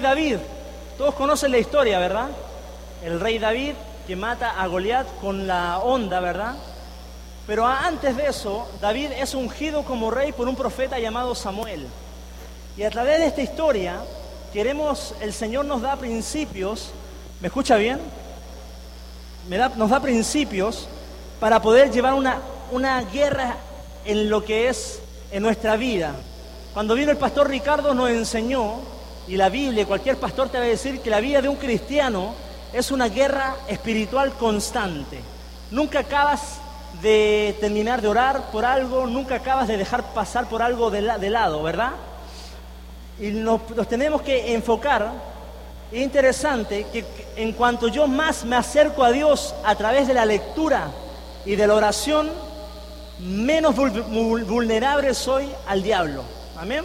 David, todos conocen la historia, ¿verdad? El rey David que mata a Goliat con la onda, ¿verdad? Pero antes de eso, David es ungido como rey por un profeta llamado Samuel. Y a través de esta historia, queremos, el Señor nos da principios, ¿me escucha bien? Nos da principios para poder llevar una, una guerra en lo que es en nuestra vida. Cuando vino el pastor Ricardo nos enseñó, y la Biblia, cualquier pastor te va a decir que la vida de un cristiano es una guerra espiritual constante. Nunca acabas de terminar de orar por algo, nunca acabas de dejar pasar por algo de, lado, ¿verdad? Y nos, tenemos que enfocar. Es interesante que en cuanto yo más me acerco a Dios a través de la lectura y de la oración, menos vulnerable soy al diablo. Amén.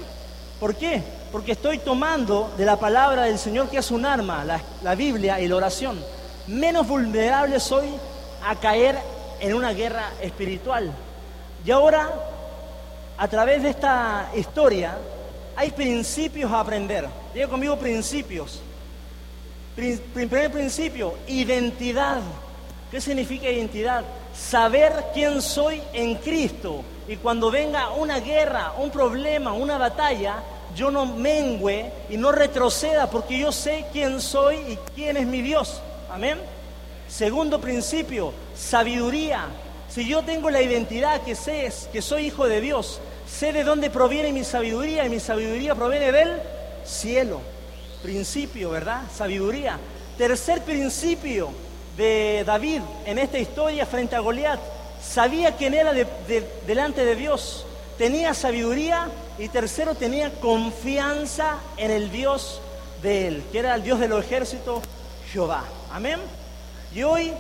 ¿Por qué? Porque estoy tomando de la palabra del Señor que es un arma, la, Biblia y la oración. Menos vulnerable soy a caer en una guerra espiritual. Y ahora, a través de esta historia, hay principios a aprender. Diga conmigo principios. Primer principio, identidad. ¿Qué significa identidad? Saber quién soy en Cristo. Y cuando venga una guerra, un problema, una batalla, yo no mengüe y no retroceda porque yo sé quién soy y quién es mi Dios. Amén. Segundo principio, sabiduría. Si yo tengo la identidad que sé que soy hijo de Dios, sé de dónde proviene mi sabiduría y mi sabiduría proviene del cielo. Principio, ¿verdad? Sabiduría. Tercer principio de David en esta historia frente a Goliat. Sabía quién era delante de Dios. Tenía sabiduría y tercero tenía confianza en el Dios de él, que era el Dios de los ejércitos, Jehová. Amén. Y hoy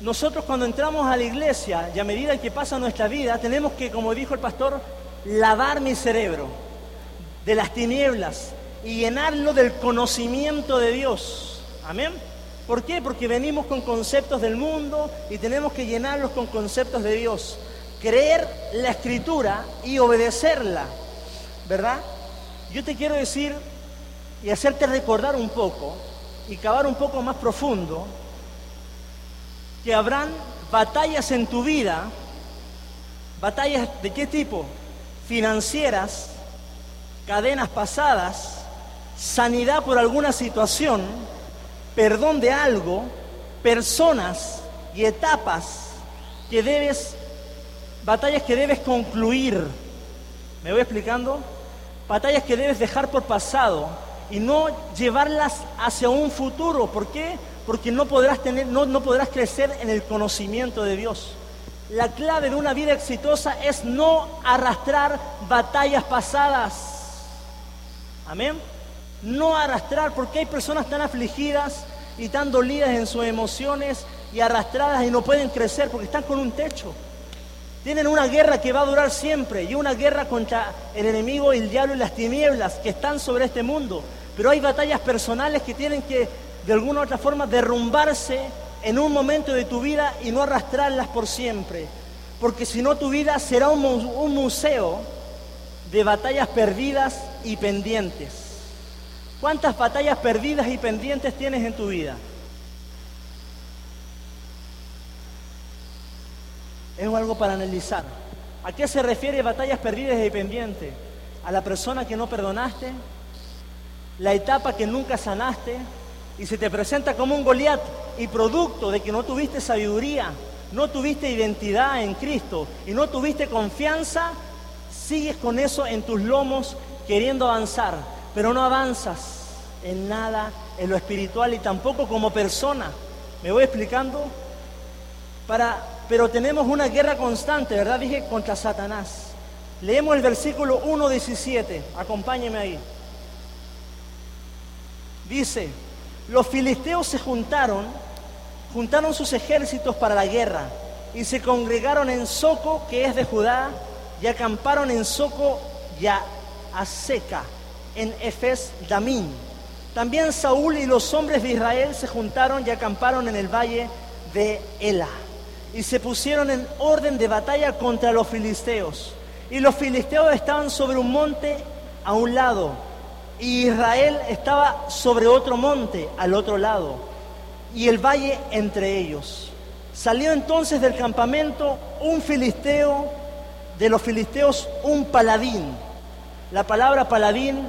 nosotros cuando entramos a la iglesia y a medida que pasa nuestra vida, tenemos que, como dijo el pastor, lavar mi cerebro de las tinieblas y llenarlo del conocimiento de Dios. Amén. ¿Por qué? Porque venimos con conceptos del mundo y tenemos que llenarlos con conceptos de Dios. Creer la escritura y obedecerla. ¿Verdad? Yo te quiero decir y hacerte recordar un poco y cavar un poco más profundo que habrán batallas en tu vida, batallas de qué tipo? Financieras, cadenas pasadas, sanidad por alguna situación, perdón de algo, personas y etapas que debes, batallas que debes concluir. ¿Me voy explicando? Batallas que debes dejar por pasado y no llevarlas hacia un futuro. ¿Por qué? porque no podrás, tener, no, no podrás crecer en el conocimiento de Dios. La clave de una vida exitosa es no arrastrar batallas pasadas. Amén. No arrastrar, porque hay personas tan afligidas y tan dolidas en sus emociones y arrastradas y no pueden crecer porque están con un techo. Tienen una guerra que va a durar siempre y una guerra contra el enemigo, el diablo y las tinieblas que están sobre este mundo. Pero hay batallas personales que tienen que de alguna u otra forma derrumbarse en un momento de tu vida y no arrastrarlas por siempre. Porque si no tu vida será un, un museo de batallas perdidas y pendientes. ¿Cuántas batallas perdidas y pendientes tienes en tu vida? Es algo para analizar. ¿A qué se refiere batallas perdidas y pendientes? ¿A la persona que no perdonaste? ¿La etapa que nunca sanaste? y se te presenta como un Goliat y producto de que no tuviste sabiduría, no tuviste identidad en Cristo y no tuviste confianza, sigues con eso en tus lomos queriendo avanzar, pero no avanzas en nada en lo espiritual y tampoco como persona. ¿Me voy explicando? Para, pero tenemos una guerra constante, ¿verdad? Dije contra Satanás. Leemos el versículo 1.17, acompáñeme ahí. Dice, los filisteos se juntaron, juntaron sus ejércitos para la guerra y se congregaron en Soco, que es de Judá, y acamparon en Soco y a Seca, en Efes Damín. También Saúl y los hombres de Israel se juntaron y acamparon en el valle de Ela y se pusieron en orden de batalla contra los filisteos. Y los filisteos estaban sobre un monte a un lado y Israel estaba sobre otro monte, al otro lado, y el valle entre ellos. Salió entonces del campamento un filisteo, de los filisteos un paladín. La palabra paladín,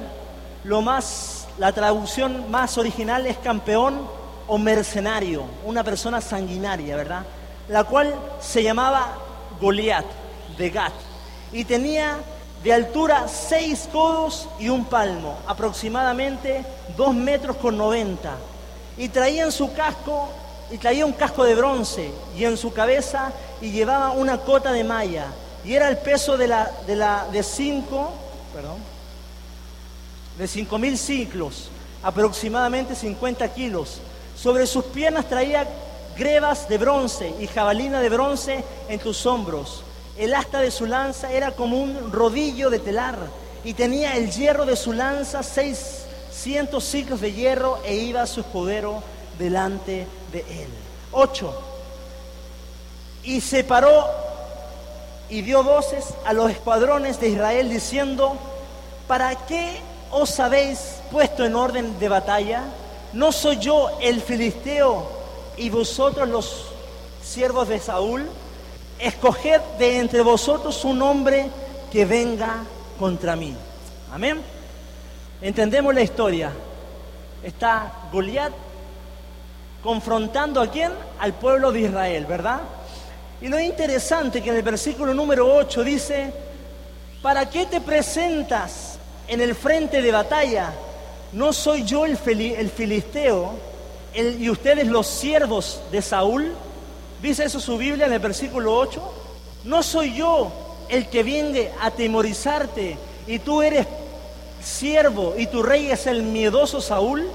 lo más, la traducción más original es campeón o mercenario, una persona sanguinaria, ¿verdad? La cual se llamaba Goliat de Gat y tenía de altura seis codos y un palmo, aproximadamente dos metros con noventa. Y traía en su casco, y traía un casco de bronce, y en su cabeza, y llevaba una cota de malla, y era el peso de la de la de cinco, perdón, de cinco mil ciclos, aproximadamente 50 kilos. Sobre sus piernas traía grebas de bronce y jabalina de bronce en tus hombros. El asta de su lanza era como un rodillo de telar y tenía el hierro de su lanza seiscientos ciclos de hierro e iba su escudero delante de él. Ocho. Y se paró y dio voces a los escuadrones de Israel diciendo, ¿para qué os habéis puesto en orden de batalla? ¿No soy yo el filisteo y vosotros los siervos de Saúl? escoged de entre vosotros un hombre que venga contra mí. Amén. Entendemos la historia. Está Goliat confrontando a quién? Al pueblo de Israel, ¿verdad? Y lo interesante que en el versículo número 8 dice, ¿para qué te presentas en el frente de batalla? ¿No soy yo el, filisteo y ustedes los siervos de Saúl? Dice eso su Biblia en el versículo 8. No soy yo el que viene a temorizarte y tú eres siervo y tu rey es el miedoso Saúl.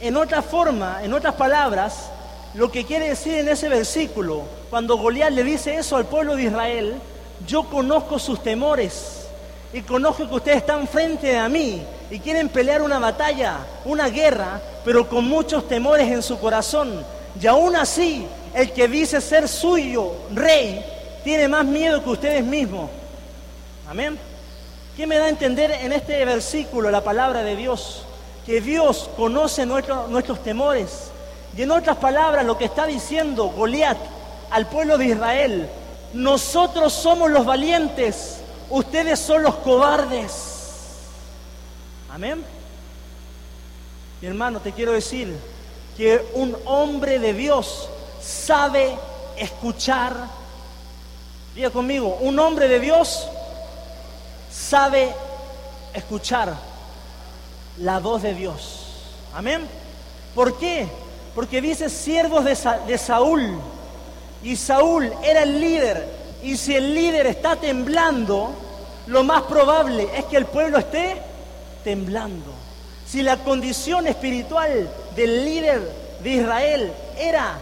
En otra forma, en otras palabras, lo que quiere decir en ese versículo, cuando Goliat le dice eso al pueblo de Israel, yo conozco sus temores y conozco que ustedes están frente a mí y quieren pelear una batalla, una guerra, pero con muchos temores en su corazón. Y aún así, el que dice ser suyo, rey, tiene más miedo que ustedes mismos. Amén. ¿Qué me da a entender en este versículo la palabra de Dios? Que Dios conoce nuestros temores. Y en otras palabras, lo que está diciendo Goliat al pueblo de Israel, nosotros somos los valientes, ustedes son los cobardes. Amén. Mi hermano, te quiero decir, que un hombre de Dios sabe escuchar. Diga conmigo, un hombre de Dios sabe escuchar la voz de Dios. Amén. ¿Por qué? Porque dice siervos de, de Saúl. Y Saúl era el líder. Y si el líder está temblando, lo más probable es que el pueblo esté temblando. Si la condición espiritual del líder de Israel era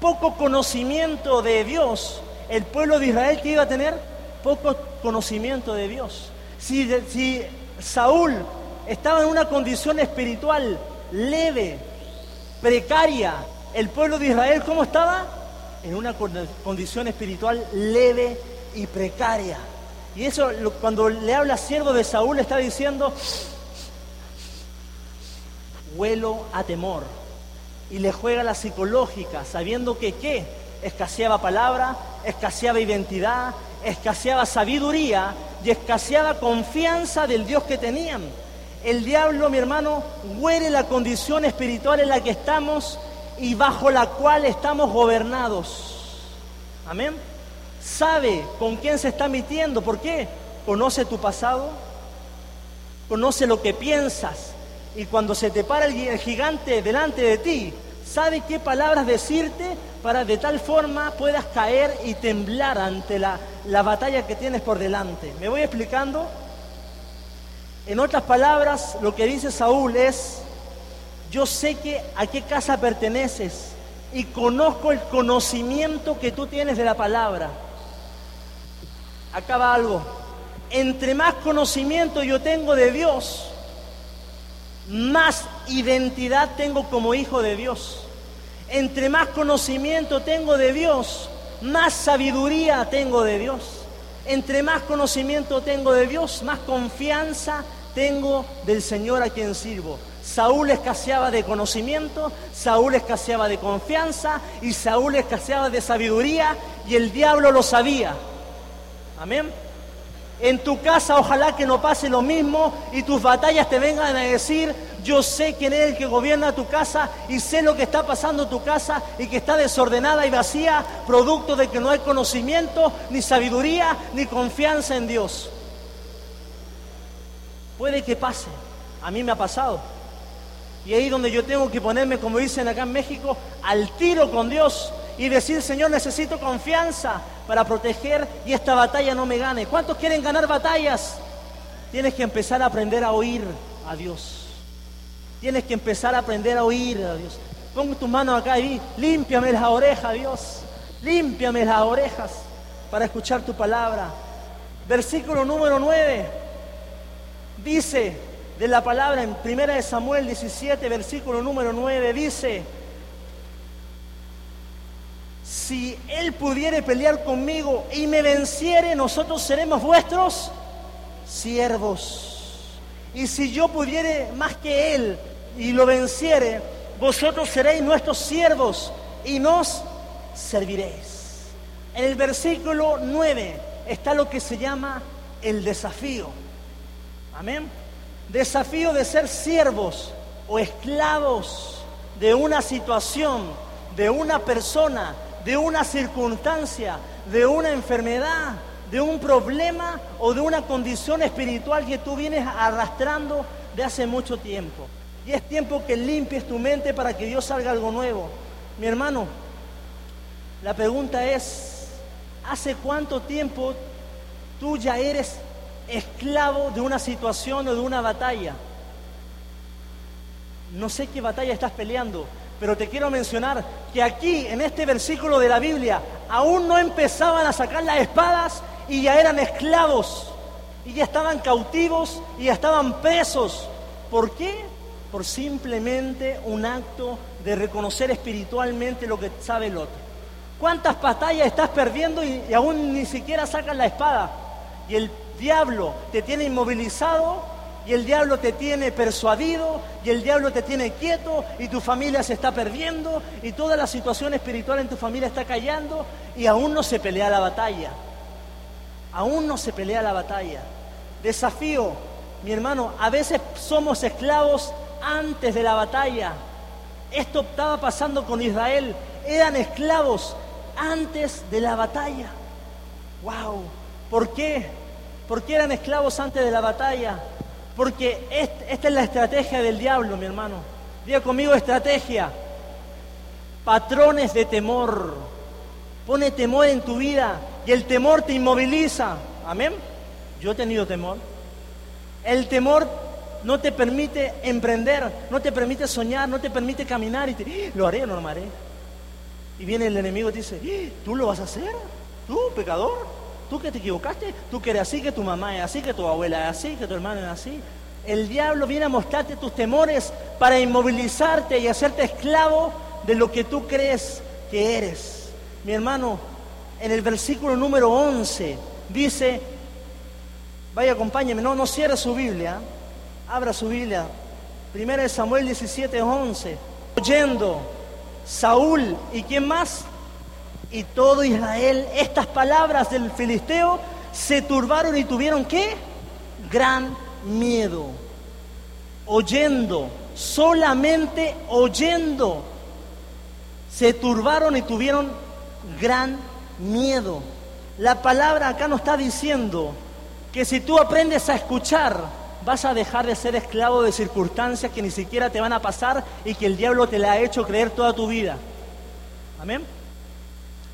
poco conocimiento de Dios, el pueblo de Israel que iba a tener poco conocimiento de Dios. Si, Saúl estaba en una condición espiritual leve, precaria, el pueblo de Israel, ¿cómo estaba? En una condición espiritual leve y precaria. Y eso, cuando le habla siervo de Saúl, está diciendo, huelo a temor. Y le juega la psicológica, sabiendo que qué? Escaseaba palabra, escaseaba identidad, escaseaba sabiduría y escaseaba confianza del Dios que tenían. El diablo, mi hermano, huele la condición espiritual en la que estamos y bajo la cual estamos gobernados. Amén. Sabe con quién se está metiendo. ¿Por qué? Conoce tu pasado, conoce lo que piensas, y cuando se te para el gigante delante de ti, sabe qué palabras decirte para de tal forma puedas caer y temblar ante la, la batalla que tienes por delante. ¿Me voy explicando? En otras palabras, lo que dice Saúl es, yo sé que a qué casa perteneces y conozco el conocimiento que tú tienes de la palabra. Acaba algo. Entre más conocimiento yo tengo de Dios, más identidad tengo como hijo de Dios. Entre más conocimiento tengo de Dios, más sabiduría tengo de Dios. Entre más conocimiento tengo de Dios, más confianza tengo del Señor a quien sirvo. Saúl escaseaba de conocimiento, Saúl escaseaba de confianza y Saúl escaseaba de sabiduría y el diablo lo sabía. Amén. En tu casa ojalá que no pase lo mismo y tus batallas te vengan a decir, yo sé quién es el que gobierna tu casa y sé lo que está pasando en tu casa y que está desordenada y vacía, producto de que no hay conocimiento, ni sabiduría, ni confianza en Dios. Puede que pase, a mí me ha pasado. Y ahí donde yo tengo que ponerme, como dicen acá en México, al tiro con Dios y decir, Señor, necesito confianza para proteger y esta batalla no me gane. ¿Cuántos quieren ganar batallas? Tienes que empezar a aprender a oír a Dios. Tienes que empezar a aprender a oír a Dios. Pongo tus manos acá y límpiame las orejas, Dios. Límpiame las orejas para escuchar tu palabra. Versículo número 9 dice, de la palabra en 1 Samuel 17, versículo número 9, dice, si él pudiere pelear conmigo y me venciere, nosotros seremos vuestros siervos. Y si yo pudiere más que él y lo venciere, vosotros seréis nuestros siervos y nos serviréis. En el versículo 9 está lo que se llama el desafío. Amén desafío de ser siervos o esclavos de una situación, de una persona, de una circunstancia, de una enfermedad, de un problema o de una condición espiritual que tú vienes arrastrando de hace mucho tiempo. Y es tiempo que limpies tu mente para que Dios salga algo nuevo. Mi hermano, la pregunta es, ¿hace cuánto tiempo tú ya eres esclavo de una situación o de una batalla. No sé qué batalla estás peleando, pero te quiero mencionar que aquí, en este versículo de la Biblia, aún no empezaban a sacar las espadas y ya eran esclavos, y ya estaban cautivos y ya estaban presos. ¿Por qué? Por simplemente un acto de reconocer espiritualmente lo que sabe el otro. ¿Cuántas batallas estás perdiendo y, y aún ni siquiera sacan la espada? Y el diablo te tiene inmovilizado y el diablo te tiene persuadido y el diablo te tiene quieto y tu familia se está perdiendo y toda la situación espiritual en tu familia está callando y aún no se pelea la batalla. Aún no se pelea la batalla. Desafío, mi hermano, a veces somos esclavos antes de la batalla. Esto estaba pasando con Israel. Eran esclavos antes de la batalla. ¡Wow! ¿Por qué? ¿Por qué eran esclavos antes de la batalla? Porque esta es la estrategia del diablo, mi hermano. Diga conmigo estrategia. Patrones de temor. Pone temor en tu vida y el temor te inmoviliza. Amén. Yo he tenido temor. El temor no te permite emprender, no te permite soñar, no te permite caminar y te, ¡Ah! lo haré o no lo haré. Y viene el enemigo y te dice, ¡Ah! ¿tú lo vas a hacer? ¿Tú, pecador? Tú que te equivocaste, tú que eres así, que tu mamá es así, que tu abuela es así, que tu hermano es así. El diablo viene a mostrarte tus temores para inmovilizarte y hacerte esclavo de lo que tú crees que eres. Mi hermano, en el versículo número 11 dice, vaya acompáñeme, no, no cierre su Biblia, abra su Biblia. Primera de Samuel 17, 11. Oyendo Saúl y quién más? Y todo Israel, estas palabras del filisteo se turbaron y tuvieron qué? Gran miedo. Oyendo, solamente oyendo, se turbaron y tuvieron gran miedo. La palabra acá nos está diciendo que si tú aprendes a escuchar, vas a dejar de ser esclavo de circunstancias que ni siquiera te van a pasar y que el diablo te la ha hecho creer toda tu vida. Amén.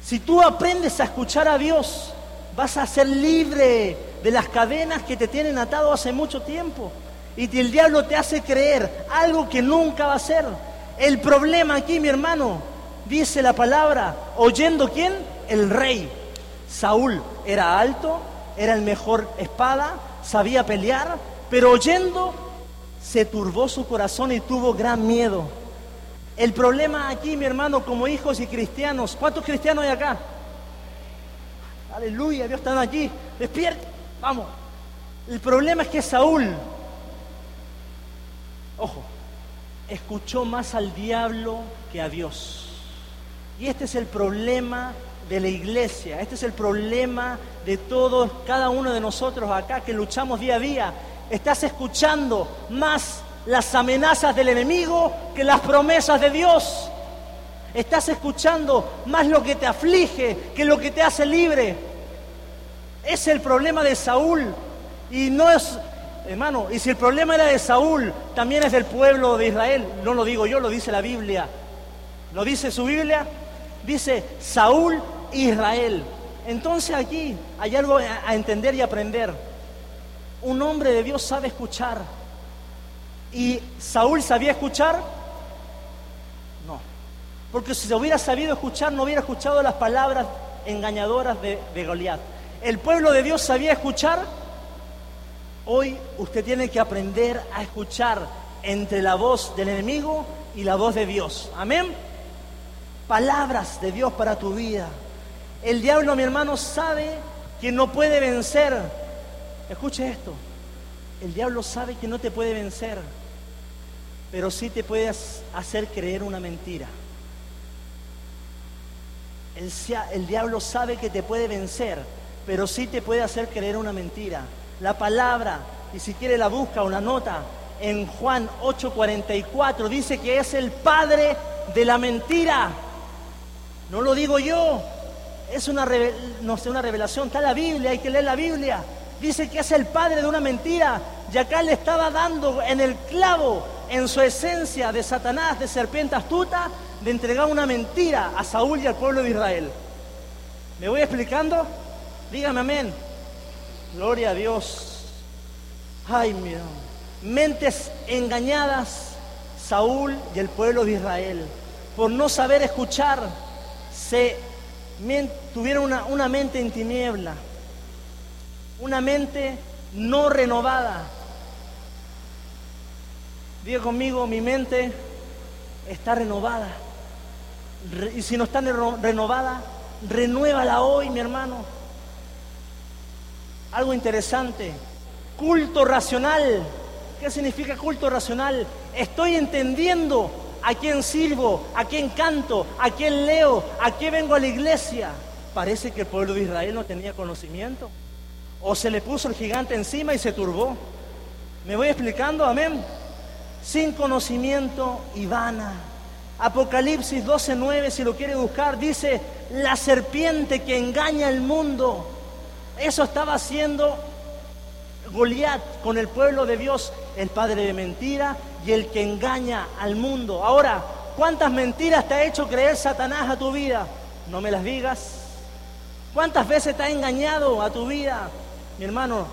Si tú aprendes a escuchar a Dios, vas a ser libre de las cadenas que te tienen atado hace mucho tiempo. Y el diablo te hace creer algo que nunca va a ser. El problema aquí, mi hermano, dice la palabra, oyendo quién? El rey. Saúl era alto, era el mejor espada, sabía pelear, pero oyendo se turbó su corazón y tuvo gran miedo. El problema aquí, mi hermano, como hijos y cristianos, ¿cuántos cristianos hay acá? Aleluya, Dios está aquí. Despierta, vamos. El problema es que Saúl ojo, escuchó más al diablo que a Dios. Y este es el problema de la iglesia, este es el problema de todos, cada uno de nosotros acá que luchamos día a día. Estás escuchando más las amenazas del enemigo que las promesas de Dios. Estás escuchando más lo que te aflige que lo que te hace libre. Es el problema de Saúl. Y no es, hermano, y si el problema era de Saúl, también es del pueblo de Israel. No lo digo yo, lo dice la Biblia. ¿Lo dice su Biblia? Dice Saúl Israel. Entonces aquí hay algo a entender y aprender. Un hombre de Dios sabe escuchar. ¿Y Saúl sabía escuchar? No. Porque si se hubiera sabido escuchar, no hubiera escuchado las palabras engañadoras de, Goliat. ¿El pueblo de Dios sabía escuchar? Hoy usted tiene que aprender a escuchar entre la voz del enemigo y la voz de Dios. Amén. Palabras de Dios para tu vida. El diablo, mi hermano, sabe que no puede vencer. Escuche esto. El diablo sabe que no te puede vencer pero sí te puedes hacer creer una mentira. El, el, diablo sabe que te puede vencer, pero sí te puede hacer creer una mentira. La palabra, y si quiere la busca o la nota, en Juan 8:44 dice que es el padre de la mentira. No lo digo yo, es una, no sé, una revelación, está la Biblia, hay que leer la Biblia. Dice que es el padre de una mentira. Y acá le estaba dando en el clavo en su esencia de Satanás, de serpiente astuta, de entregar una mentira a Saúl y al pueblo de Israel. ¿Me voy explicando? Dígame amén. Gloria a Dios. Ay, mira. Mentes engañadas, Saúl y el pueblo de Israel, por no saber escuchar, se tuvieron una, una mente en tiniebla, una mente no renovada, Diga conmigo, mi mente está renovada. Y si no está renovada, renuévala hoy, mi hermano. Algo interesante. Culto racional. ¿Qué significa culto racional? Estoy entendiendo a quién sirvo, a quién canto, a quién leo, a qué vengo a la iglesia. Parece que el pueblo de Israel no tenía conocimiento. O se le puso el gigante encima y se turbó. ¿Me voy explicando? Amén sin conocimiento y vana. Apocalipsis 12:9, si lo quiere buscar, dice, la serpiente que engaña al mundo. Eso estaba haciendo Goliat con el pueblo de Dios, el padre de mentira y el que engaña al mundo. Ahora, ¿cuántas mentiras te ha hecho creer Satanás a tu vida? No me las digas. ¿Cuántas veces te ha engañado a tu vida? Mi hermano,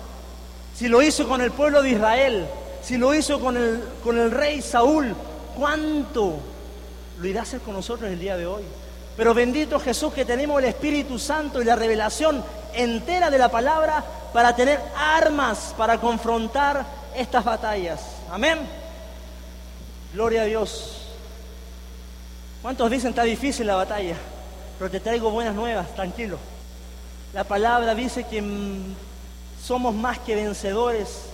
si lo hizo con el pueblo de Israel, si lo hizo con el, con el rey Saúl, ¿cuánto lo irá a hacer con nosotros el día de hoy? Pero bendito Jesús que tenemos el Espíritu Santo y la revelación entera de la palabra para tener armas para confrontar estas batallas. Amén. Gloria a Dios. ¿Cuántos dicen está difícil la batalla? Pero te traigo buenas nuevas, tranquilo. La palabra dice que mm, somos más que vencedores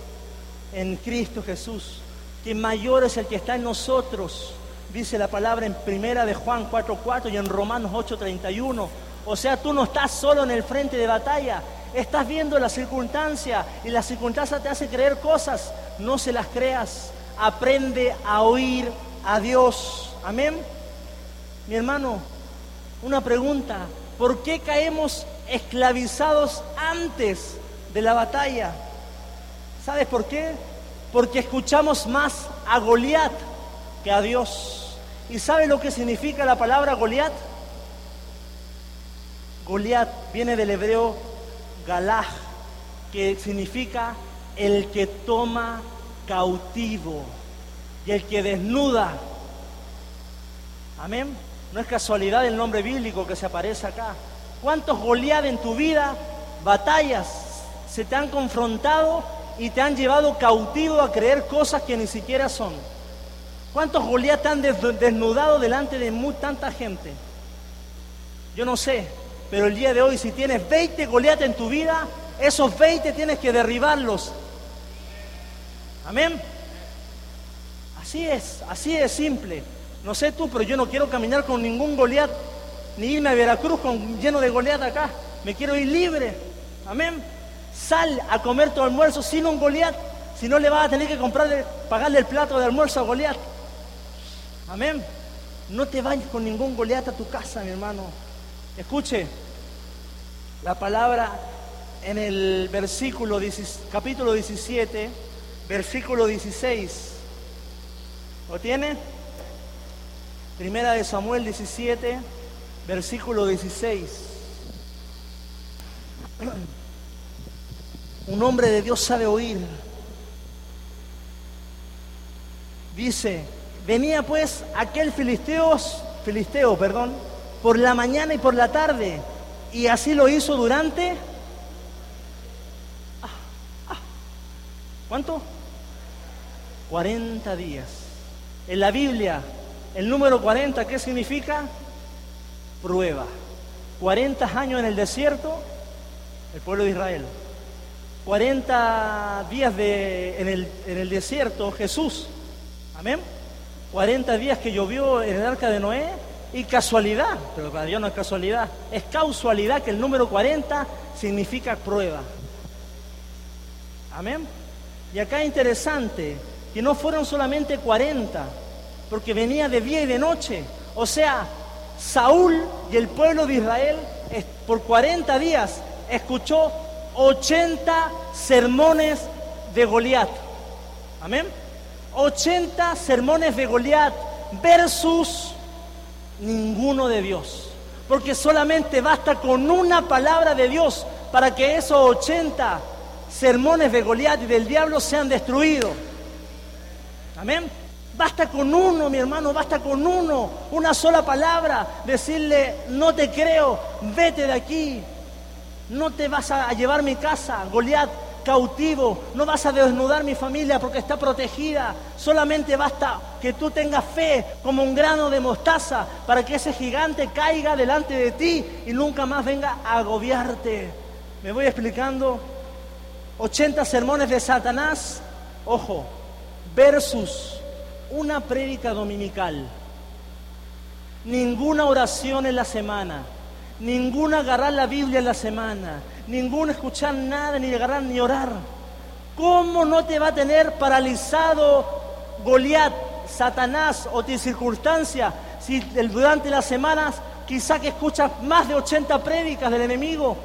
en Cristo Jesús, que mayor es el que está en nosotros, dice la palabra en primera de Juan 4.4 y en Romanos 8.31. O sea, tú no estás solo en el frente de batalla, estás viendo la circunstancia y la circunstancia te hace creer cosas, no se las creas, aprende a oír a Dios. Amén. Mi hermano, una pregunta, ¿por qué caemos esclavizados antes de la batalla? ¿Sabes por qué? Porque escuchamos más a Goliat que a Dios. ¿Y sabe lo que significa la palabra Goliat? Goliat viene del hebreo galaj, que significa el que toma cautivo y el que desnuda. Amén. No es casualidad el nombre bíblico que se aparece acá. ¿Cuántos Goliat en tu vida, batallas, se te han confrontado y te han llevado cautivo a creer cosas que ni siquiera son. ¿Cuántos Goliat te han desnudado delante de muy, tanta gente? Yo no sé, pero el día de hoy si tienes 20 Goliat en tu vida, esos 20 tienes que derribarlos. Amén. Así es, así es simple. No sé tú, pero yo no quiero caminar con ningún Goliat, ni irme a Veracruz con, lleno de Goliat acá. Me quiero ir libre. Amén. Sal a comer tu almuerzo sin un Goliat, si no le vas a tener que comprarle, pagarle el plato de almuerzo a Goliat. Amén. No te vayas con ningún Goliat a tu casa, mi hermano. Escuche, la palabra en el versículo, capítulo 17, versículo 16. ¿Lo tiene? Primera de Samuel 17, versículo 16. Un hombre de Dios sabe oír. Dice, venía pues aquel filisteos, filisteo, perdón, por la mañana y por la tarde, y así lo hizo durante ah, ah, ¿Cuánto? 40 días. En la Biblia el número 40, ¿qué significa? Prueba. 40 años en el desierto, el pueblo de Israel. 40 días de, en, el, en el desierto, Jesús. Amén. 40 días que llovió en el arca de Noé y casualidad, pero para Dios no es casualidad, es causalidad que el número 40 significa prueba. Amén. Y acá es interesante que no fueron solamente 40, porque venía de día y de noche. O sea, Saúl y el pueblo de Israel por 40 días escuchó 80 sermones de Goliat. Amén. 80 sermones de Goliat versus ninguno de Dios. Porque solamente basta con una palabra de Dios para que esos 80 sermones de Goliat y del diablo sean destruidos. Amén. Basta con uno, mi hermano, basta con uno, una sola palabra, decirle, no te creo, vete de aquí, no te vas a llevar mi casa, Goliat, cautivo, no vas a desnudar mi familia porque está protegida, solamente basta que tú tengas fe como un grano de mostaza para que ese gigante caiga delante de ti y nunca más venga a agobiarte. ¿Me voy explicando? 80 sermones de Satanás, ojo, versus una prédica dominical, ninguna oración en la semana, ninguna agarrar la Biblia en la semana, ninguna escuchar nada, ni agarrar ni orar. ¿Cómo no te va a tener paralizado Goliat, Satanás o tu circunstancia si durante las semanas quizá que escuchas más de 80 prédicas del enemigo?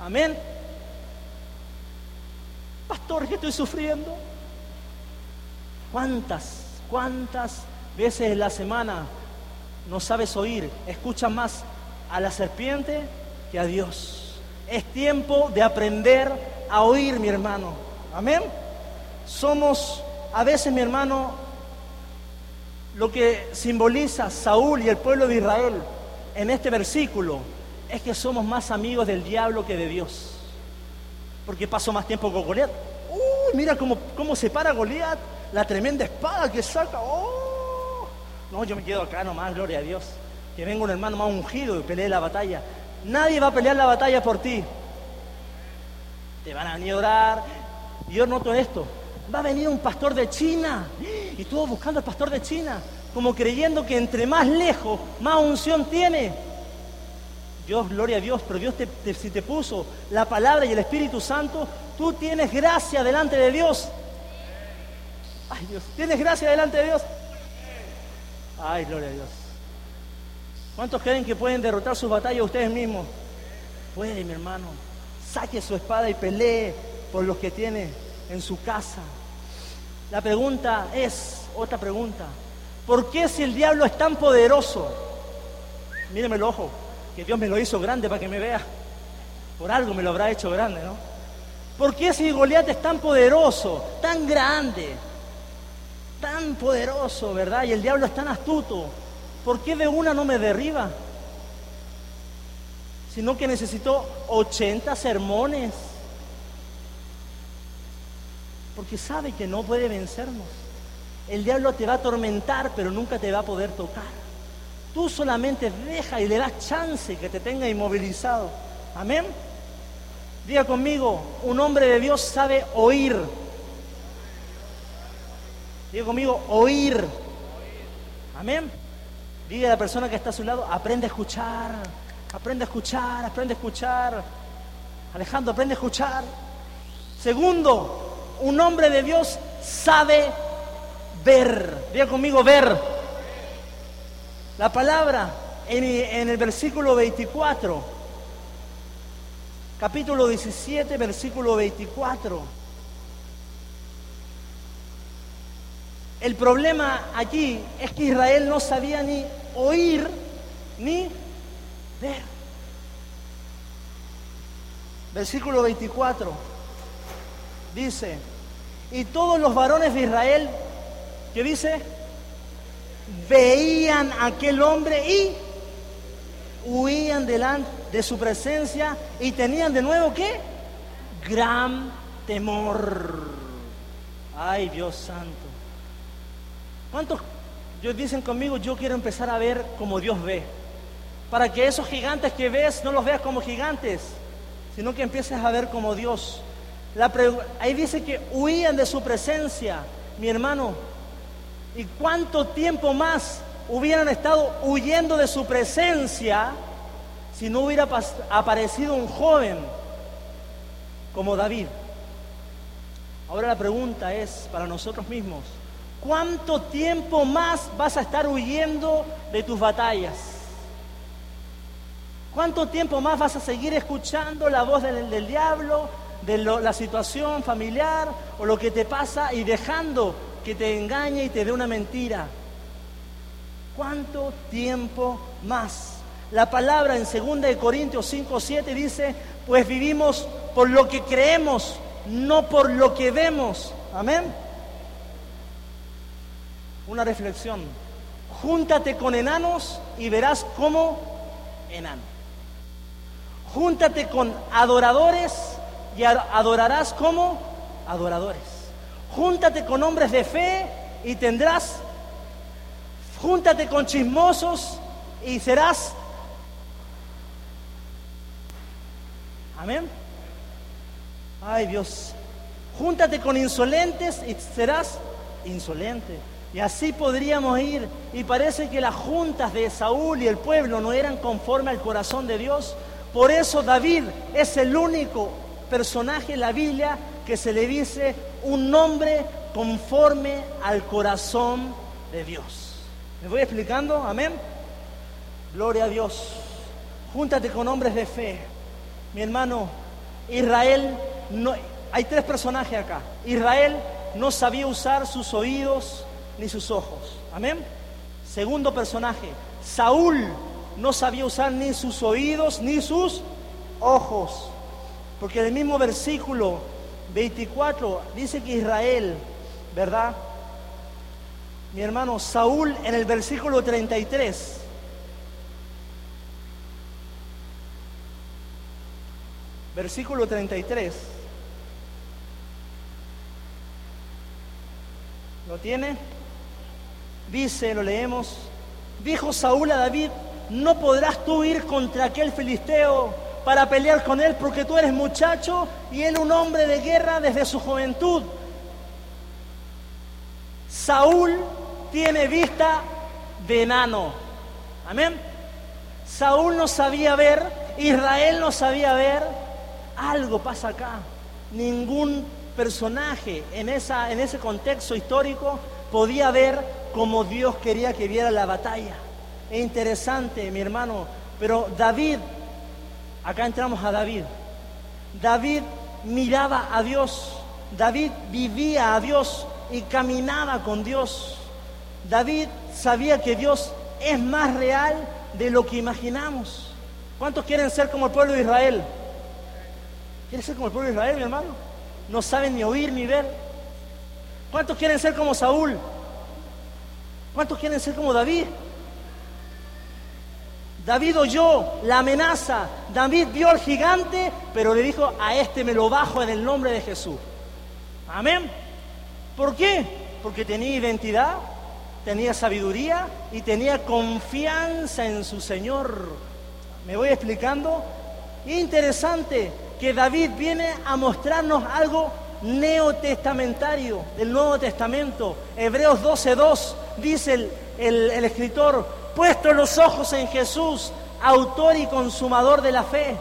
Amén. Pastor, ¿qué estoy sufriendo? ¿Cuántas, cuántas veces en la semana no sabes oír? Escuchas más a la serpiente que a Dios. Es tiempo de aprender a oír, mi hermano. Amén. Somos, a veces, mi hermano, lo que simboliza Saúl y el pueblo de Israel en este versículo es que somos más amigos del diablo que de Dios. Porque pasó más tiempo con Goliat. Uy, mira cómo, cómo se para Goliat la tremenda espada que saca. ¡Oh! No, yo me quedo acá nomás, gloria a Dios. Que venga un hermano más ungido y pelee la batalla. Nadie va a pelear la batalla por ti. Te van a venir a orar. Y yo noto esto. Va a venir un pastor de China. Y tú buscando al pastor de China. Como creyendo que entre más lejos, más unción tiene. Dios, gloria a Dios, pero Dios si te puso la palabra y el Espíritu Santo, tú tienes gracia delante de Dios. Ay Dios, ¿tienes gracia delante de Dios? Ay, gloria a Dios. ¿Cuántos creen que pueden derrotar sus batallas ustedes mismos? Puede, mi hermano. Saque su espada y pelee por los que tiene en su casa. La pregunta es, otra pregunta, ¿por qué si el diablo es tan poderoso? Míreme el ojo, que Dios me lo hizo grande para que me vea. Por algo me lo habrá hecho grande, ¿no? ¿Por qué si Goliat es tan poderoso, tan grande, tan poderoso, ¿verdad? Y el diablo es tan astuto. ¿Por qué de una no me derriba? Sino que necesito 80 sermones. Porque sabe que no puede vencernos. El diablo te va a atormentar, pero nunca te va a poder tocar. Tú solamente deja y le das chance que te tenga inmovilizado. Amén. Diga conmigo, un hombre de Dios sabe oír Diga conmigo, oír. Amén. Diga a la persona que está a su lado, aprende a escuchar, aprende a escuchar, aprende a escuchar. Alejandro, aprende a escuchar. Segundo, un hombre de Dios sabe ver. Diga conmigo, ver. La palabra en, en el versículo 24, capítulo 17, versículo 24. El problema aquí es que Israel no sabía ni oír ni ver. Versículo 24 dice, y todos los varones de Israel, ¿qué dice? Veían a aquel hombre y huían delante de su presencia y tenían de nuevo qué? Gran temor. Ay, Dios santo. ¿Cuántos dicen conmigo, yo quiero empezar a ver como Dios ve? Para que esos gigantes que ves no los veas como gigantes, sino que empieces a ver como Dios. ahí dice que huían de su presencia, mi hermano. ¿Y cuánto tiempo más hubieran estado huyendo de su presencia si no hubiera aparecido un joven como David? Ahora la pregunta es para nosotros mismos, ¿Cuánto tiempo más vas a estar huyendo de tus batallas? ¿Cuánto tiempo más vas a seguir escuchando la voz del, diablo, de la situación familiar o lo que te pasa y dejando que te engañe y te dé una mentira? ¿Cuánto tiempo más? La palabra en 2 Corintios 5, 7 dice, pues vivimos por lo que creemos, no por lo que vemos. Amén una reflexión. Júntate con enanos y verás cómo enano. Júntate con adoradores y adorarás como adoradores. Júntate con hombres de fe y tendrás. Júntate con chismosos y serás. Amén. Ay Dios. Júntate con insolentes y serás insolente. Y así podríamos ir. Y parece que las juntas de Saúl y el pueblo no eran conforme al corazón de Dios. Por eso David es el único personaje en la Biblia que se le dice un nombre conforme al corazón de Dios. ¿Me voy explicando? Amén. Gloria a Dios. Júntate con hombres de fe. Mi hermano, Israel, no, hay tres personajes acá. Israel no sabía usar sus oídos ni sus ojos. Amén. Segundo personaje, Saúl no sabía usar ni sus oídos ni sus ojos. Porque en el mismo versículo 24 dice que Israel, ¿verdad? Mi hermano Saúl en el versículo 33. Versículo 33. ¿Lo tiene? Dice, lo leemos, dijo Saúl a David, no podrás tú ir contra aquel filisteo para pelear con él porque tú eres muchacho y él un hombre de guerra desde su juventud. Saúl tiene vista de enano. Amén. Saúl no sabía ver, Israel no sabía ver. Algo pasa acá. Ningún personaje en, esa, en ese contexto histórico podía ver como Dios quería que viera la batalla. Es interesante, mi hermano, pero David, acá entramos a David, David miraba a Dios, David vivía a Dios y caminaba con Dios. David sabía que Dios es más real de lo que imaginamos. ¿Cuántos quieren ser como el pueblo de Israel? ¿Quieren ser como el pueblo de Israel, mi hermano? No saben ni oír ni ver. ¿Cuántos quieren ser como Saúl? ¿Cuántos quieren ser como David? David oyó la amenaza, David vio al gigante, pero le dijo, a este me lo bajo en el nombre de Jesús. Amén. ¿Por qué? Porque tenía identidad, tenía sabiduría y tenía confianza en su Señor. ¿Me voy explicando? Interesante que David viene a mostrarnos algo neotestamentario del Nuevo Testamento. Hebreos 12.2 dice el, el, el escritor, puesto los ojos en Jesús, autor y consumador de la fe.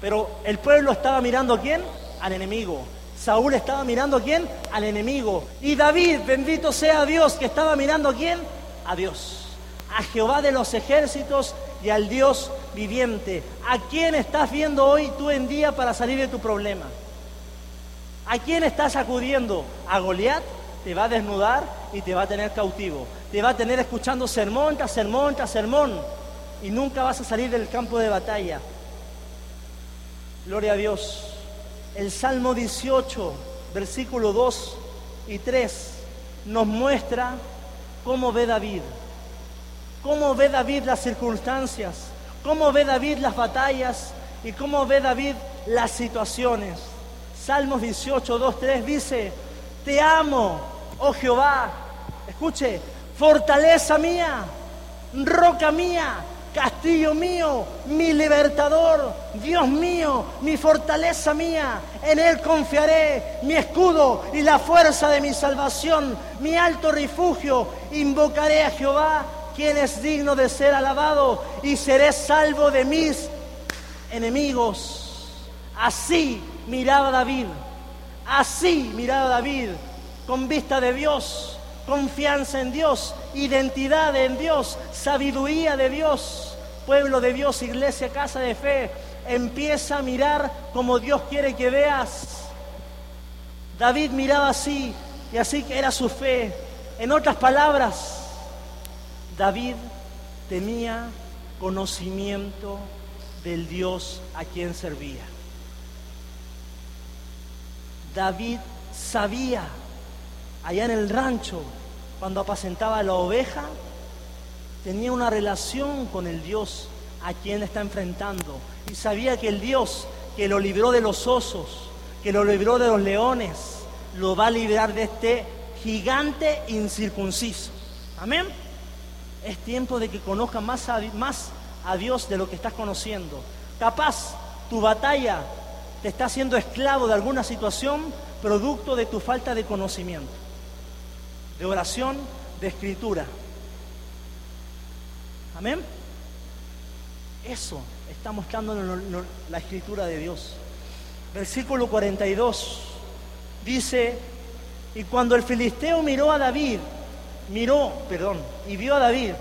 Pero el pueblo estaba mirando a quién? Al enemigo. Saúl estaba mirando a quién? Al enemigo. Y David, bendito sea Dios, que estaba mirando a quién? A Dios. A Jehová de los ejércitos y al Dios viviente. ¿A quién estás viendo hoy tú en día para salir de tu problema? ¿A quién estás acudiendo? ¿A Goliat? Te va a desnudar y te va a tener cautivo. Te va a tener escuchando sermón tras sermón tras sermón. Y nunca vas a salir del campo de batalla. Gloria a Dios. El Salmo 18, versículo 2 y 3, nos muestra cómo ve David. Cómo ve David las circunstancias, cómo ve David las batallas y cómo ve David las situaciones. Salmos 18, 2, 3 dice, te amo, oh Jehová. Escuche, fortaleza mía, roca mía, castillo mío, mi libertador, Dios mío, mi fortaleza mía, en Él confiaré, mi escudo y la fuerza de mi salvación, mi alto refugio, invocaré a Jehová, quien es digno de ser alabado, y seré salvo de mis enemigos. Así miraba David, así miraba David, con vista de Dios confianza en Dios, identidad en Dios, sabiduría de Dios, pueblo de Dios, iglesia, casa de fe. Empieza a mirar como Dios quiere que veas. David miraba así y así que era su fe. En otras palabras, David tenía conocimiento del Dios a quien servía. David sabía allá en el rancho, cuando apacentaba la oveja, tenía una relación con el Dios a quien está enfrentando. Y sabía que el Dios que lo libró de los osos, que lo libró de los leones, lo va a librar de este gigante incircunciso. Amén. Es tiempo de que conozcas más a, más a Dios de lo que estás conociendo. Capaz tu batalla te está haciendo esclavo de alguna situación producto de tu falta de conocimiento de oración, de escritura. Amén. Eso está mostrando la escritura de Dios. Versículo 42 dice, y cuando el filisteo miró a David, miró, perdón, y vio a David,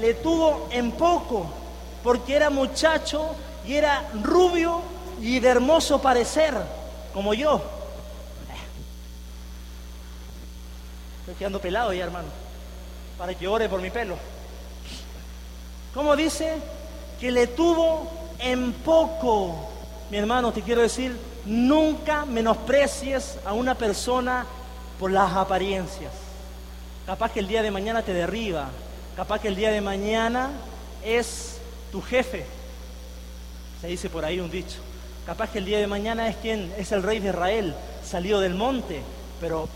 le tuvo en poco, porque era muchacho y era rubio y de hermoso parecer, como yo. Estoy quedando pelado ya, hermano. Para que ore por mi pelo. ¿Cómo dice? Que le tuvo en poco. Mi hermano, te quiero decir, nunca menosprecies a una persona por las apariencias. Capaz que el día de mañana te derriba. Capaz que el día de mañana es tu jefe. Se dice por ahí un dicho. Capaz que el día de mañana es quien es el rey de Israel, salió del monte, pero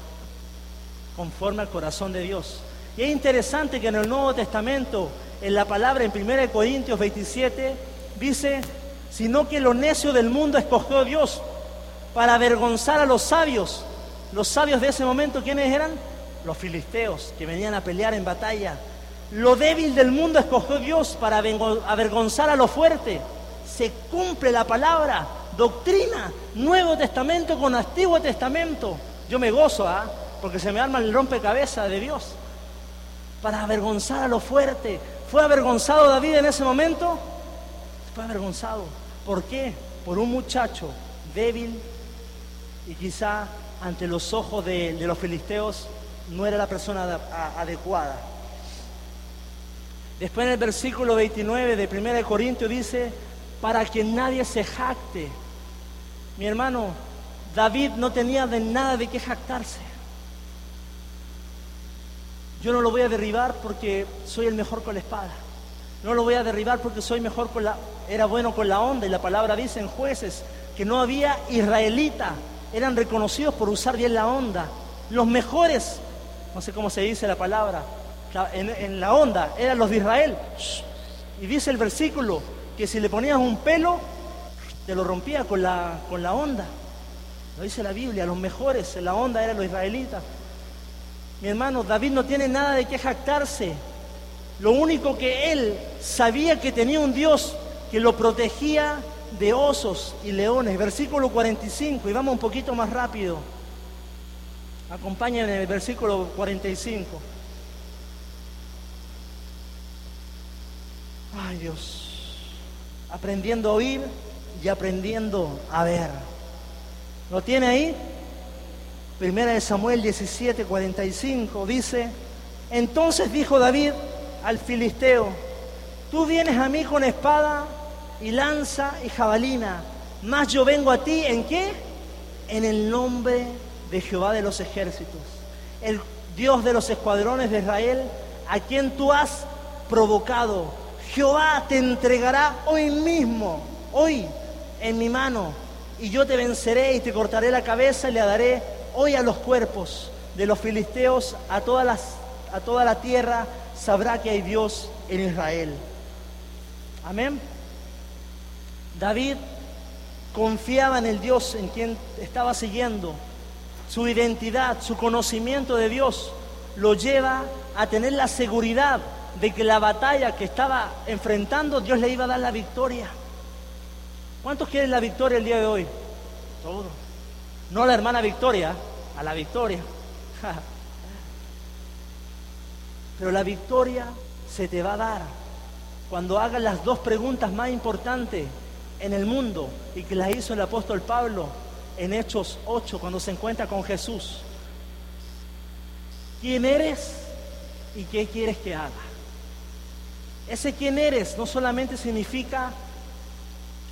conforme al corazón de Dios. Y es interesante que en el Nuevo Testamento, en la palabra en 1 Corintios 27, dice, sino que lo necio del mundo escogió Dios para avergonzar a los sabios. Los sabios de ese momento, ¿quiénes eran? Los filisteos que venían a pelear en batalla. Lo débil del mundo escogió Dios para avergonzar a lo fuerte. Se cumple la palabra, doctrina, Nuevo Testamento con Antiguo Testamento. Yo me gozo, ¿ah? porque se me arma el rompecabezas de Dios. Para avergonzar a lo fuerte. ¿Fue avergonzado David en ese momento? Fue avergonzado. ¿Por qué? Por un muchacho débil y quizá ante los ojos de, los filisteos no era la persona adecuada. Después en el versículo 29 de 1 Corintios dice, para que nadie se jacte. Mi hermano, David no tenía de nada de qué jactarse. Yo no lo voy a derribar porque soy el mejor con la espada. No lo voy a derribar porque soy mejor con la... Era bueno con la onda y la palabra dice en jueces que no había israelita. Eran reconocidos por usar bien la onda. Los mejores, no sé cómo se dice la palabra, en, la onda eran los de Israel. Y dice el versículo que si le ponías un pelo, te lo rompía con la, con la onda. Lo dice la Biblia, los mejores en la onda eran los israelitas. Mi hermano, David no tiene nada de qué jactarse. Lo único que él sabía que tenía un Dios que lo protegía de osos y leones. Versículo 45, y vamos un poquito más rápido. Acompáñenme versículo 45. Ay Dios, aprendiendo a oír y aprendiendo a ver. ¿Lo tiene ahí? Primera de Samuel 17, 45 dice, entonces dijo David al filisteo, tú vienes a mí con espada y lanza y jabalina, mas yo vengo a ti en qué? En el nombre de Jehová de los ejércitos, el Dios de los escuadrones de Israel, a quien tú has provocado. Jehová te entregará hoy mismo, hoy, en mi mano, y yo te venceré y te cortaré la cabeza y le daré hoy a los cuerpos de los filisteos, a, todas las, a toda la tierra, sabrá que hay Dios en Israel. Amén. David confiaba en el Dios en quien estaba siguiendo. Su identidad, su conocimiento de Dios lo lleva a tener la seguridad de que la batalla que estaba enfrentando, Dios le iba a dar la victoria. ¿Cuántos quieren la victoria el día de hoy? Todos. No a la hermana Victoria, a la victoria. Pero la victoria se te va a dar cuando hagas las dos preguntas más importantes en el mundo y que las hizo el apóstol Pablo en Hechos 8 cuando se encuentra con Jesús. ¿Quién eres y qué quieres que haga? Ese quién eres no solamente significa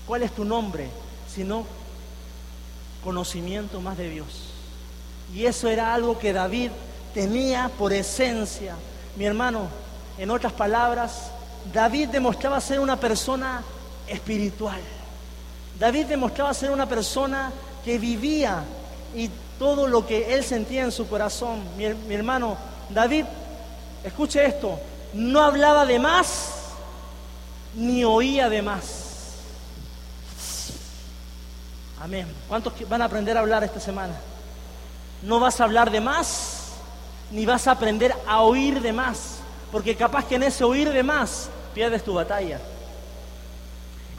cuál es tu nombre, sino conocimiento más de Dios. Y eso era algo que David tenía por esencia. Mi hermano, en otras palabras, David demostraba ser una persona espiritual. David demostraba ser una persona que vivía y todo lo que él sentía en su corazón. Mi, hermano, David, escuche esto, no hablaba de más ni oía de más. Amén. ¿Cuántos van a aprender a hablar esta semana? No vas a hablar de más, ni vas a aprender a oír de más, porque capaz que en ese oír de más pierdes tu batalla.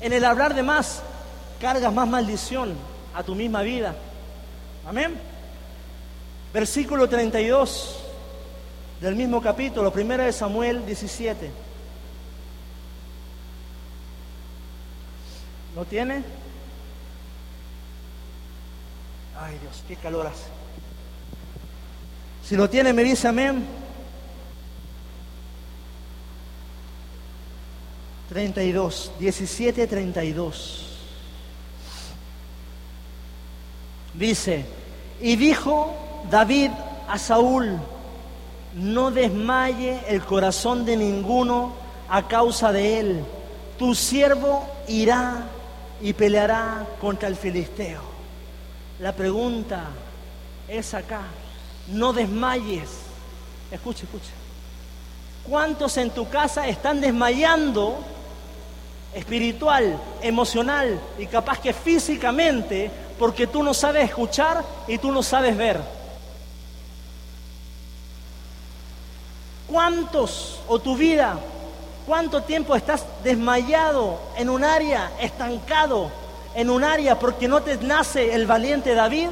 En el hablar de más, cargas más maldición a tu misma vida. Amén. Versículo 32 del mismo capítulo, primera de Samuel 17. ¿Lo tiene? Ay Dios, qué calor hace. Si lo tiene, me dice amén. 32, 17, 32. Dice, y dijo David a Saúl, no desmaye el corazón de ninguno a causa de él. Tu siervo irá y peleará contra el filisteo. La pregunta es acá, no desmayes. Escuche, escuche. ¿Cuántos en tu casa están desmayando espiritual, emocional y capaz que físicamente porque tú no sabes escuchar y tú no sabes ver? ¿Cuántos o tu vida, cuánto tiempo estás desmayado en un área, estancado en un área porque no te nace el valiente David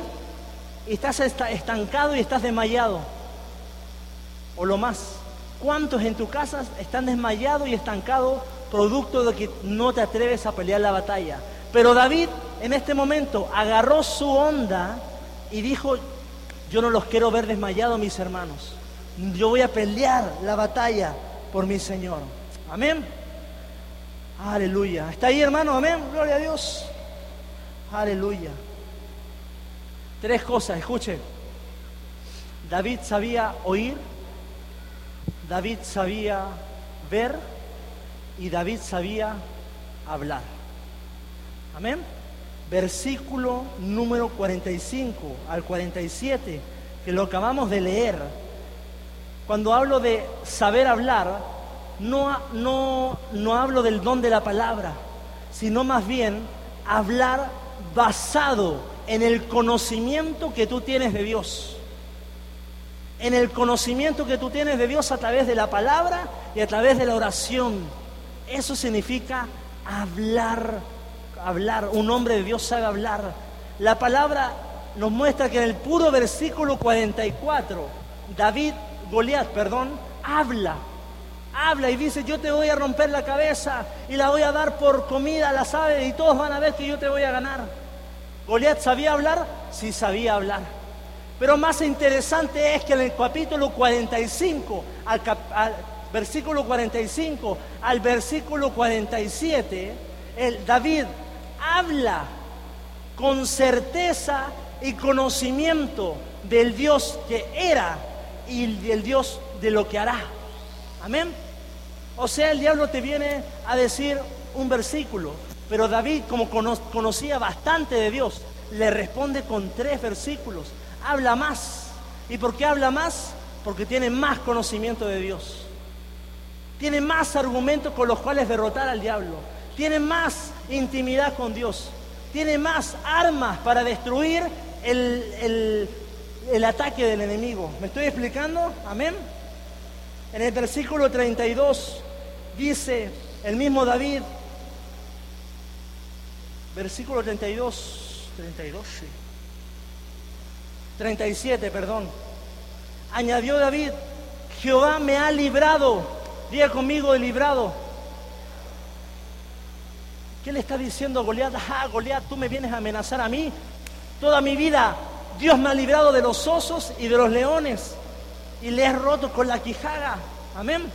y estás estancado y estás desmayado. O lo más, ¿cuántos en tu casa están desmayados y estancados producto de que no te atreves a pelear la batalla? Pero David en este momento agarró su onda y dijo, yo no los quiero ver desmayados mis hermanos. Yo voy a pelear la batalla por mi Señor. Amén. Aleluya. ¿Está ahí hermano? Amén. Gloria a Dios. Aleluya. Tres cosas, escuche. David sabía oír, David sabía ver y David sabía hablar. Amén. Versículo número 45 al 47, que lo acabamos de leer. Cuando hablo de saber hablar, no, no, no hablo del don de la palabra, sino más bien hablar basado en el conocimiento que tú tienes de Dios. En el conocimiento que tú tienes de Dios a través de la palabra y a través de la oración. Eso significa hablar, hablar. Un hombre de Dios sabe hablar. La palabra nos muestra que en el puro versículo 44, David, Goliat, perdón, habla. Habla y dice, yo te voy a romper la cabeza y la voy a dar por comida a las aves y todos van a ver que yo te voy a ganar. Goliat sabía hablar, sí sabía hablar. Pero más interesante es que en el capítulo 45, al, al versículo 45 al versículo 47, el David habla con certeza y conocimiento del Dios que era y del Dios de lo que hará. Amén. O sea, el diablo te viene a decir un versículo, pero David, como conocía bastante de Dios, le responde con tres versículos. Habla más. ¿Y por qué habla más? Porque tiene más conocimiento de Dios. Tiene más argumentos con los cuales derrotar al diablo. Tiene más intimidad con Dios. Tiene más armas para destruir el, el ataque del enemigo. ¿Me estoy explicando? Amén. En el versículo 32 dice el mismo David, versículo 32, 32, sí. 37, perdón. Añadió David, Jehová me ha librado, diga conmigo de librado. ¿Qué le está diciendo Goliat? Ah, Goliat, tú me vienes a amenazar a mí. Toda mi vida Dios me ha librado de los osos y de los leones y le he roto con la quijada. Amén.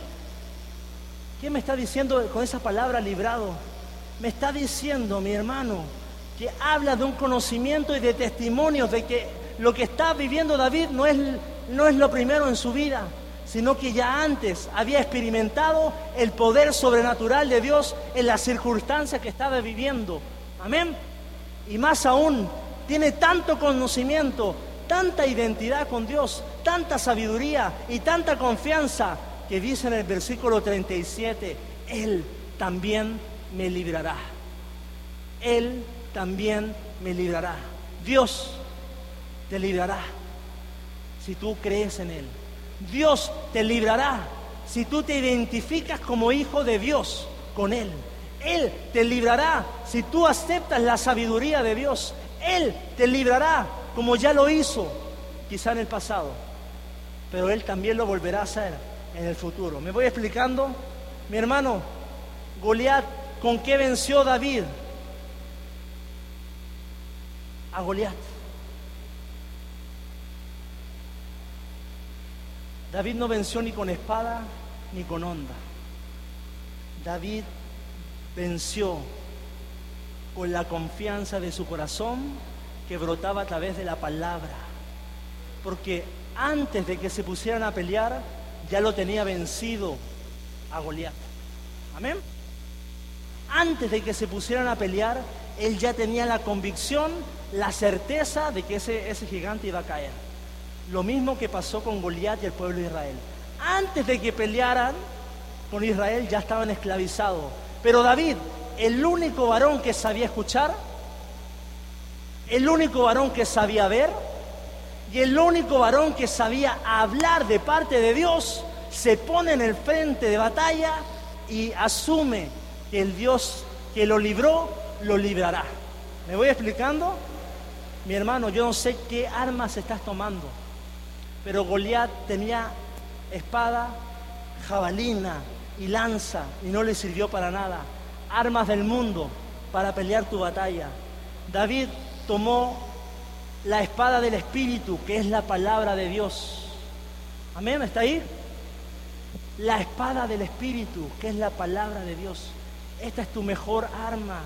¿Qué me está diciendo con esa palabra librado? Me está diciendo, mi hermano, que habla de un conocimiento y de testimonios de que lo que está viviendo David no es, no es lo primero en su vida, sino que ya antes había experimentado el poder sobrenatural de Dios en las circunstancias que estaba viviendo. Amén. Y más aún, tiene tanto conocimiento, tanta identidad con Dios, tanta sabiduría y tanta confianza que dice en el versículo 37, Él también me librará. Él también me librará. Dios te librará si tú crees en Él. Dios te librará si tú te identificas como hijo de Dios con Él. Él te librará si tú aceptas la sabiduría de Dios. Él te librará como ya lo hizo, quizá en el pasado, pero Él también lo volverá a hacer en el futuro. ¿Me voy explicando? Mi hermano, Goliat, ¿con qué venció David? A Goliat. David no venció ni con espada ni con onda. David venció con la confianza de su corazón que brotaba a través de la palabra. Porque antes de que se pusieran a pelear, ya lo tenía vencido a Goliat. Amén. Antes de que se pusieran a pelear, él ya tenía la convicción, la certeza de que ese, ese gigante iba a caer. Lo mismo que pasó con Goliat y el pueblo de Israel. Antes de que pelearan con Israel, ya estaban esclavizados. Pero David el único varón que sabía escuchar, el único varón que sabía ver y el único varón que sabía hablar de parte de Dios, se pone en el frente de batalla y asume que el Dios que lo libró, lo librará. ¿Me voy explicando? Mi hermano, yo no sé qué armas estás tomando, pero Goliat tenía espada, jabalina y lanza y no le sirvió para nada armas del mundo para pelear tu batalla. David tomó la espada del Espíritu, que es la palabra de Dios. Amén, ¿está ahí? La espada del Espíritu, que es la palabra de Dios. Esta es tu mejor arma.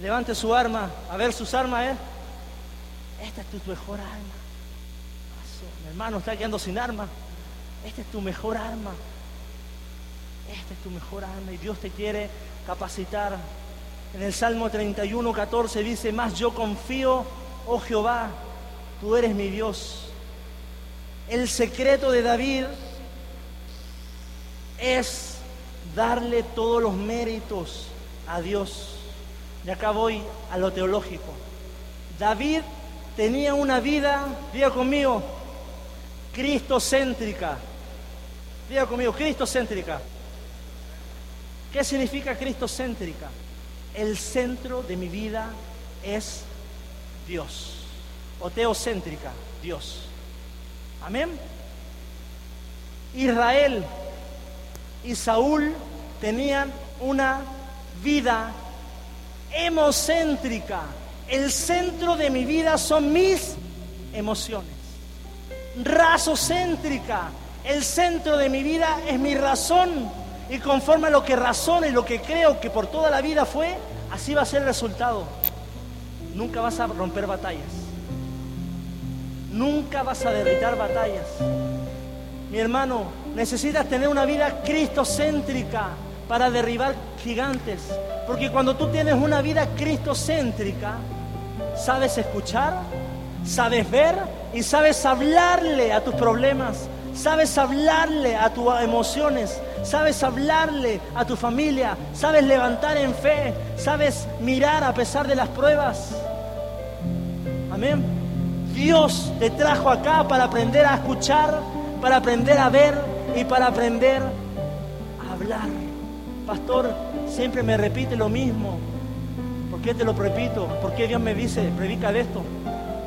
Levante su arma, a ver sus armas, ¿eh? Esta es tu mejor arma. Mi hermano está quedando sin arma. Esta es tu mejor arma. Esta es tu mejor arma y Dios te quiere capacitar. En el Salmo 31, 14 dice, más yo confío, oh Jehová, tú eres mi Dios. El secreto de David es darle todos los méritos a Dios. Y acá voy a lo teológico. David tenía una vida, diga conmigo, cristocéntrica. Diga conmigo, cristocéntrica. ¿Qué significa cristocéntrica? El centro de mi vida es Dios. O teocéntrica, Dios. Amén. Israel y Saúl tenían una vida hemocéntrica. El centro de mi vida son mis emociones. Razocéntrica. El centro de mi vida es mi razón. Y conforme a lo que razono y lo que creo que por toda la vida fue, así va a ser el resultado. Nunca vas a romper batallas. Nunca vas a derritar batallas. Mi hermano, necesitas tener una vida cristocéntrica para derribar gigantes. Porque cuando tú tienes una vida cristocéntrica, sabes escuchar, sabes ver y sabes hablarle a tus problemas, sabes hablarle a tus emociones, sabes hablarle a tu familia, sabes levantar en fe, sabes mirar a pesar de las pruebas. Amén. Dios te trajo acá para aprender a escuchar, para aprender a ver y para aprender a hablar. Pastor, siempre me repite lo mismo. ¿Por qué te lo repito? ¿Por qué Dios me dice, predica de esto?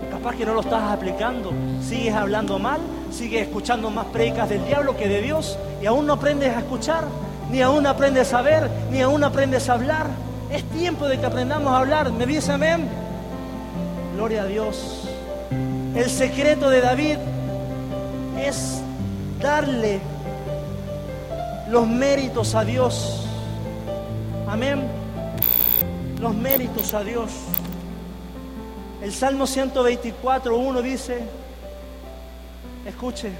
Capaz que no lo estás aplicando. Sigues hablando mal, sigues escuchando más predicas del diablo que de Dios y aún no aprendes a escuchar, ni aún aprendes a ver, ni aún aprendes a hablar. Es tiempo de que aprendamos a hablar. ¿Me dice amén? Gloria a Dios. El secreto de David es darle los méritos a Dios. Amén. Los méritos a Dios. El Salmo 124, 1 dice, escuche,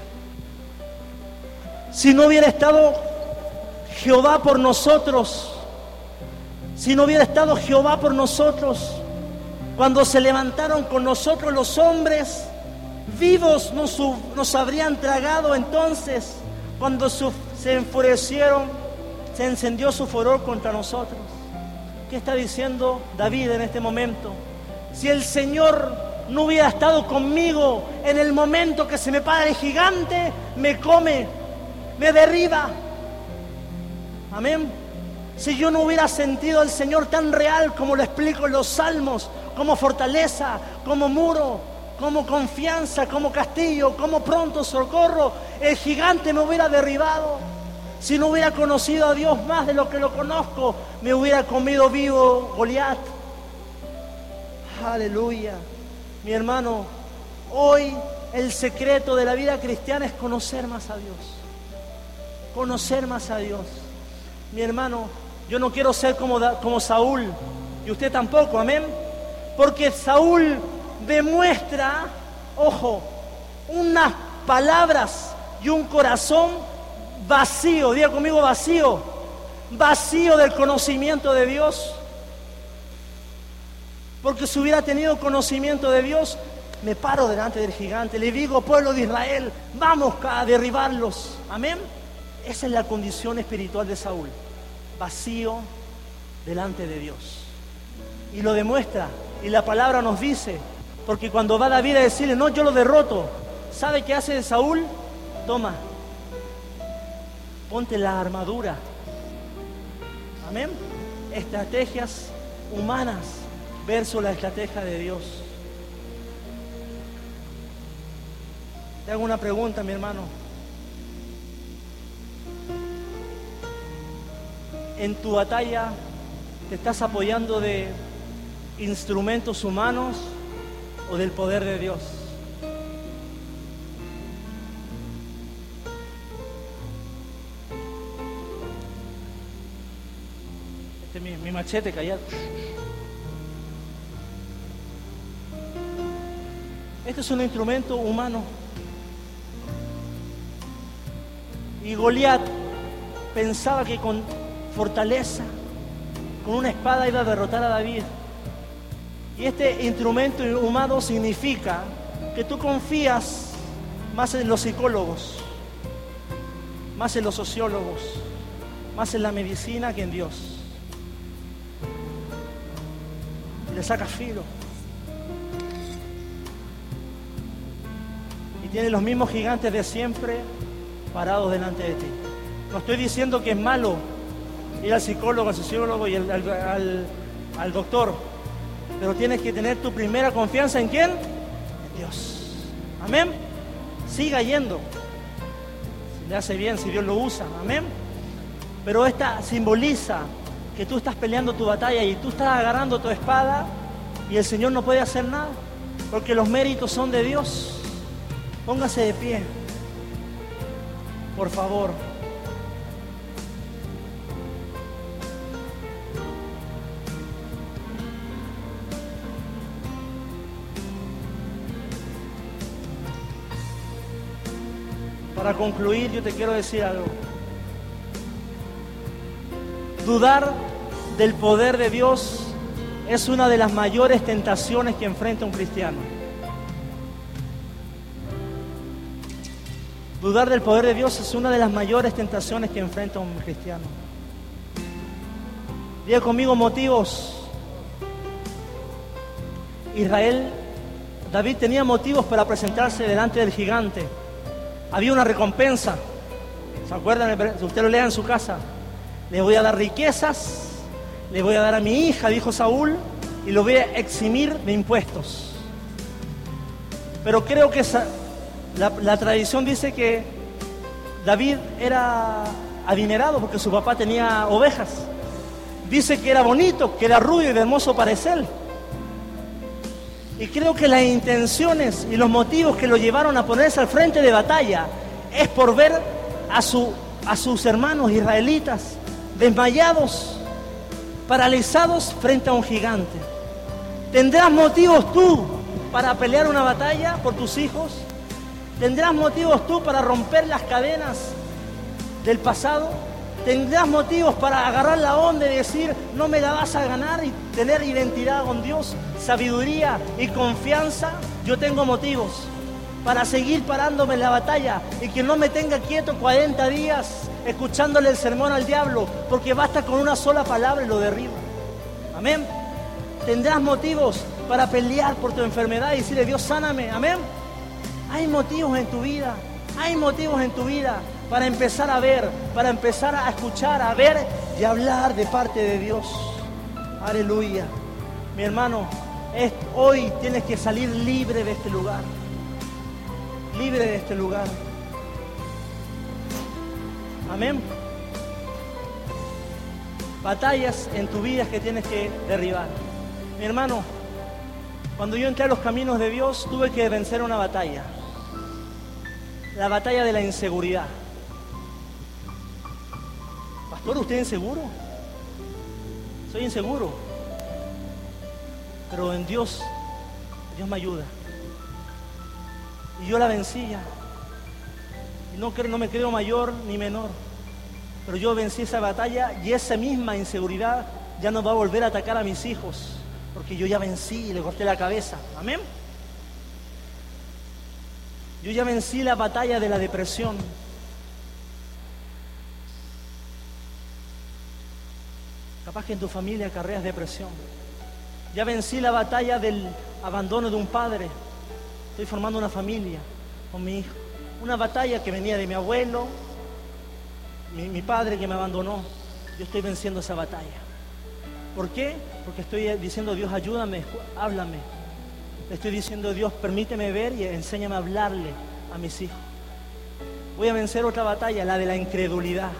si no hubiera estado Jehová por nosotros, si no hubiera estado Jehová por nosotros, cuando se levantaron con nosotros los hombres, vivos nos, nos habrían tragado entonces, cuando se enfurecieron, se encendió su furor contra nosotros. ¿Qué está diciendo David en este momento? Si el Señor no hubiera estado conmigo en el momento que se me para el gigante, me come, me derriba. Amén. Si yo no hubiera sentido al Señor tan real como lo explico en los salmos, como fortaleza, como muro, como confianza, como castillo, como pronto socorro, el gigante me hubiera derribado. Si no hubiera conocido a Dios más de lo que lo conozco, me hubiera comido vivo Goliat. Aleluya. Mi hermano, hoy el secreto de la vida cristiana es conocer más a Dios. Conocer más a Dios. Mi hermano, yo no quiero ser como, como Saúl. Y usted tampoco, amén. Porque Saúl demuestra, ojo, unas palabras y un corazón vacío. Diga conmigo vacío. Vacío del conocimiento de Dios. Porque si hubiera tenido conocimiento de Dios, me paro delante del gigante, le digo, pueblo de Israel, vamos a derribarlos. Amén. Esa es la condición espiritual de Saúl. Vacío delante de Dios. Y lo demuestra. Y la palabra nos dice, porque cuando va David a decirle, no, yo lo derroto, ¿sabe qué hace de Saúl? Toma, ponte la armadura. Amén. Estrategias humanas versus la estrategia de Dios. Te hago una pregunta, mi hermano. En tu batalla te estás apoyando de instrumentos humanos o del poder de Dios. Este es mi, mi machete callado. Este es un instrumento humano. Y Goliat pensaba que con fortaleza, con una espada iba a derrotar a David. Y este instrumento humano significa que tú confías más en los psicólogos, más en los sociólogos, más en la medicina que en Dios. Y le sacas filo. Tiene los mismos gigantes de siempre parados delante de ti. No estoy diciendo que es malo ir al psicólogo, al sociólogo y al, al doctor, pero tienes que tener tu primera confianza en quién? En Dios. Amén. Siga yendo. Si le hace bien, si Dios lo usa. Amén. Pero esta simboliza que tú estás peleando tu batalla y tú estás agarrando tu espada y el Señor no puede hacer nada, porque los méritos son de Dios. Póngase de pie, por favor. Para concluir, yo te quiero decir algo. Dudar del poder de Dios es una de las mayores tentaciones que enfrenta un cristiano. Dudar del poder de Dios es una de las mayores tentaciones que enfrenta un cristiano. Diga conmigo motivos. Israel, David tenía motivos para presentarse delante del gigante. Había una recompensa. ¿Se acuerdan? Usted lo lea en su casa le voy a dar riquezas, le voy a dar a mi hija, dijo Saúl, y lo voy a eximir de impuestos. Pero creo que la, tradición dice que David era adinerado porque su papá tenía ovejas. Dice que era bonito, que era rubio y de hermoso parecer. Y creo que las intenciones y los motivos que lo llevaron a ponerse al frente de batalla es por ver a, su, a sus hermanos israelitas desmayados, paralizados frente a un gigante. ¿Tendrás motivos tú para pelear una batalla por tus hijos? ¿Tendrás motivos tú para romper las cadenas del pasado? ¿Tendrás motivos para agarrar la onda y decir, no me la vas a ganar y tener identidad con Dios, sabiduría y confianza? Yo tengo motivos para seguir parándome en la batalla y que no me tenga quieto 40 días escuchándole el sermón al diablo, porque basta con una sola palabra y lo derriba. Amén. Tendrás motivos para pelear por tu enfermedad y decirle, Dios, sáname. Amén. Hay motivos en tu vida, hay motivos en tu vida para empezar a ver, para empezar a escuchar, a ver y hablar de parte de Dios. Aleluya. Mi hermano, hoy tienes que salir libre de este lugar libre de este lugar. Amén. Batallas en tu vida que tienes que derribar. Mi hermano, cuando yo entré a los caminos de Dios tuve que vencer una batalla. La batalla de la inseguridad. Pastor, ¿usted es inseguro? Soy inseguro. Pero en Dios, Dios me ayuda. Y yo la vencía. Y no, no me creo mayor ni menor. Pero yo vencí esa batalla y esa misma inseguridad ya no va a volver a atacar a mis hijos. Porque yo ya vencí y le corté la cabeza. Amén. Yo ya vencí la batalla de la depresión. Capaz que en tu familia carreas depresión. Ya vencí la batalla del abandono de un padre. Estoy formando una familia con mi hijo. Una batalla que venía de mi abuelo, mi, padre que me abandonó. Yo estoy venciendo esa batalla. ¿Por qué? Porque estoy diciendo, Dios, ayúdame, háblame. Le estoy diciendo, Dios, permíteme ver y enséñame a hablarle a mis hijos. Voy a vencer otra batalla, la de la incredulidad.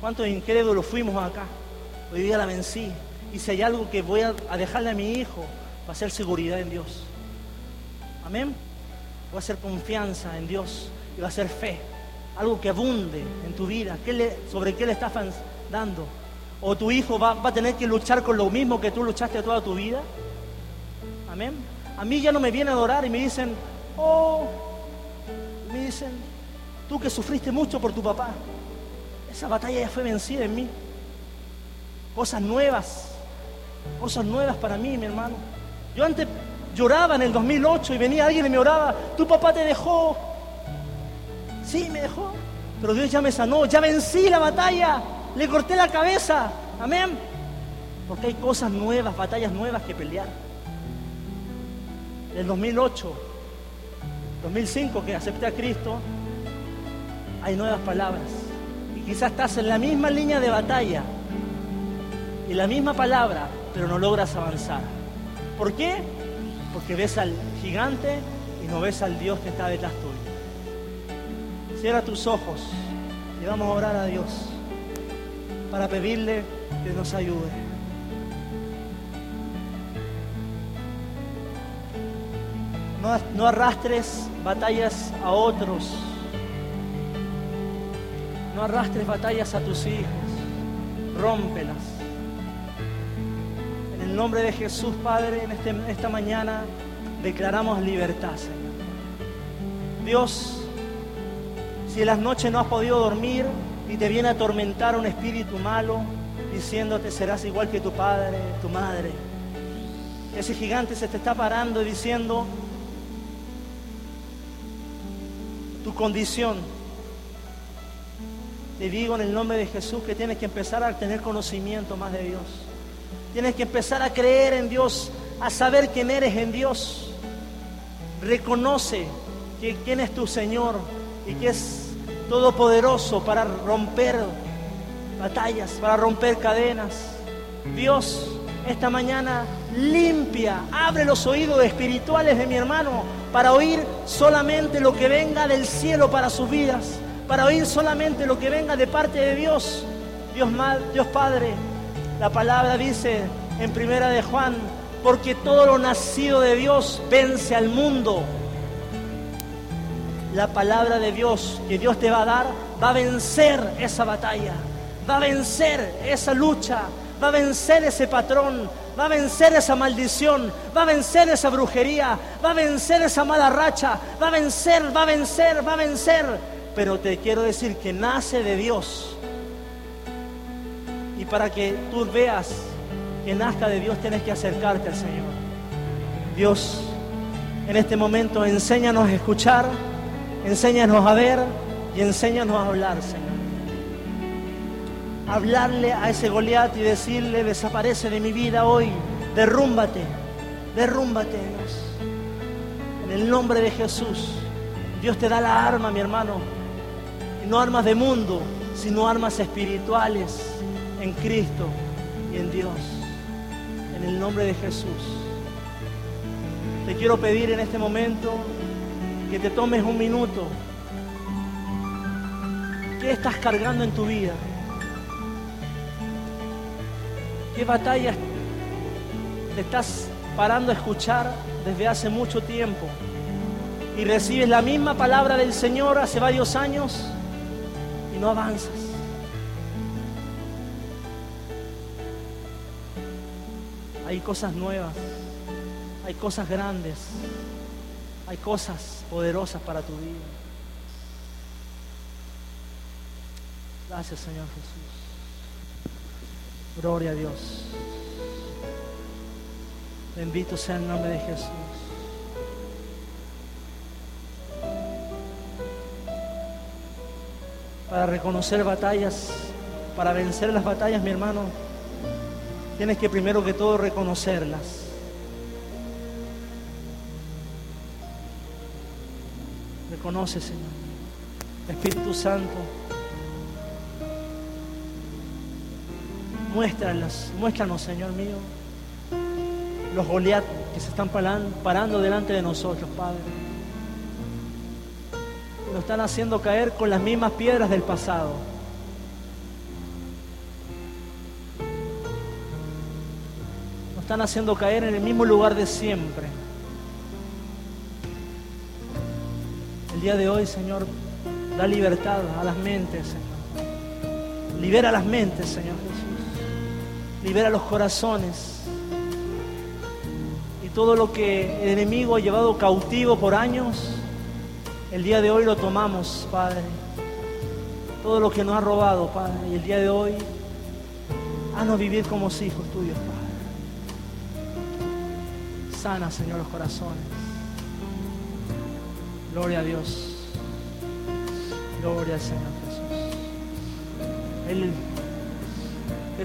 ¿Cuántos incrédulos fuimos acá? Hoy día la vencí. Y si hay algo que voy a dejarle a mi hijo, va a ser seguridad en Dios. Amén. Va a ser confianza en Dios y va a ser fe. Algo que abunde en tu vida. ¿Sobre qué le estás dando? ¿O tu hijo va, va, a tener que luchar con lo mismo que tú luchaste toda tu vida? Amén. A mí ya no me viene a adorar y me dicen, oh, me dicen, tú que sufriste mucho por tu papá. Esa batalla ya fue vencida en mí. Cosas nuevas, cosas nuevas para mí, mi hermano. Yo antes lloraba en el 2008 y venía alguien y me oraba, tu papá te dejó. Sí, me dejó. Pero Dios ya me sanó, ya vencí la batalla, le corté la cabeza. Amén. Porque hay cosas nuevas, batallas nuevas que pelear. del 2008, 2005 que acepté a Cristo, hay nuevas palabras. Y quizás estás en la misma línea de batalla y la misma palabra, pero no logras avanzar. ¿Por qué? Porque ves al gigante y no ves al Dios que está detrás tuyo. Cierra tus ojos y vamos a orar a Dios para pedirle que nos ayude. No, arrastres batallas a otros. No arrastres batallas a tus hijos. Rómpelas. En el nombre de Jesús, Padre, en este, esta mañana declaramos libertad, Señor. Dios, si en las noches no has podido dormir y te viene a atormentar un espíritu malo, diciéndote serás igual que tu padre, tu madre. Ese gigante se te está parando y diciendo, tu condición. Te digo en el nombre de Jesús que tienes que empezar a tener conocimiento más de Dios. Tienes que empezar a creer en Dios, a saber quién eres en Dios. Reconoce que quién es tu Señor y que es todopoderoso para romper batallas, para romper cadenas. Dios, esta mañana limpia, abre los oídos espirituales de mi hermano para oír solamente lo que venga del cielo para sus vidas, para oír solamente lo que venga de parte de Dios. Dios, Dios Padre, la palabra dice en primera de Juan, porque todo lo nacido de Dios vence al mundo. La palabra de Dios que Dios te va a dar va a vencer esa batalla, va a vencer esa lucha, va a vencer ese patrón, va a vencer esa maldición, va a vencer esa brujería, va a vencer esa mala racha, va a vencer, va a vencer, va a vencer. Pero te quiero decir que nace de Dios. Y para que tú veas que nazca de Dios tienes que acercarte al Señor. Dios, en este momento enséñanos a escuchar, enséñanos a ver y enséñanos a hablar, Señor hablarle a ese Goliat y decirle, desaparece de mi vida hoy, derrúmbate, derrúmbate, Dios. En el nombre de Jesús, Dios te da la arma, mi hermano, y no armas de mundo, sino armas espirituales en Cristo y en Dios. En el nombre de Jesús. Te quiero pedir en este momento que te tomes un minuto. ¿Qué estás cargando en tu vida? ¿Qué batallas te estás parando a escuchar desde hace mucho tiempo? Y recibes la misma palabra del Señor hace varios años y no avanzas. Hay cosas nuevas, hay cosas grandes, hay cosas poderosas para tu vida. Gracias Señor Jesús. Gloria a Dios. Bendito sea el nombre de Jesús. Para reconocer batallas, para vencer las batallas, mi hermano, tienes que primero que todo reconocerlas. Reconoce, Señor. Espíritu Santo. Muéstranos, muéstranos, Señor mío, los Goliat que se están parando delante de nosotros, Padre. Nos están haciendo caer con las mismas piedras del pasado. Nos están haciendo caer en el mismo lugar de siempre. Día de hoy, Señor, da libertad a las mentes, Señor. Libera las mentes, Señor libera los corazones. Y todo lo que el enemigo ha llevado cautivo por años, el día de hoy lo tomamos, Padre. Todo lo que nos ha robado, Padre. Y el día de hoy, haznos vivir como hijos tuyos, Padre. Sana, Señor, los corazones. Gloria a Dios. Gloria al Señor Jesús. Él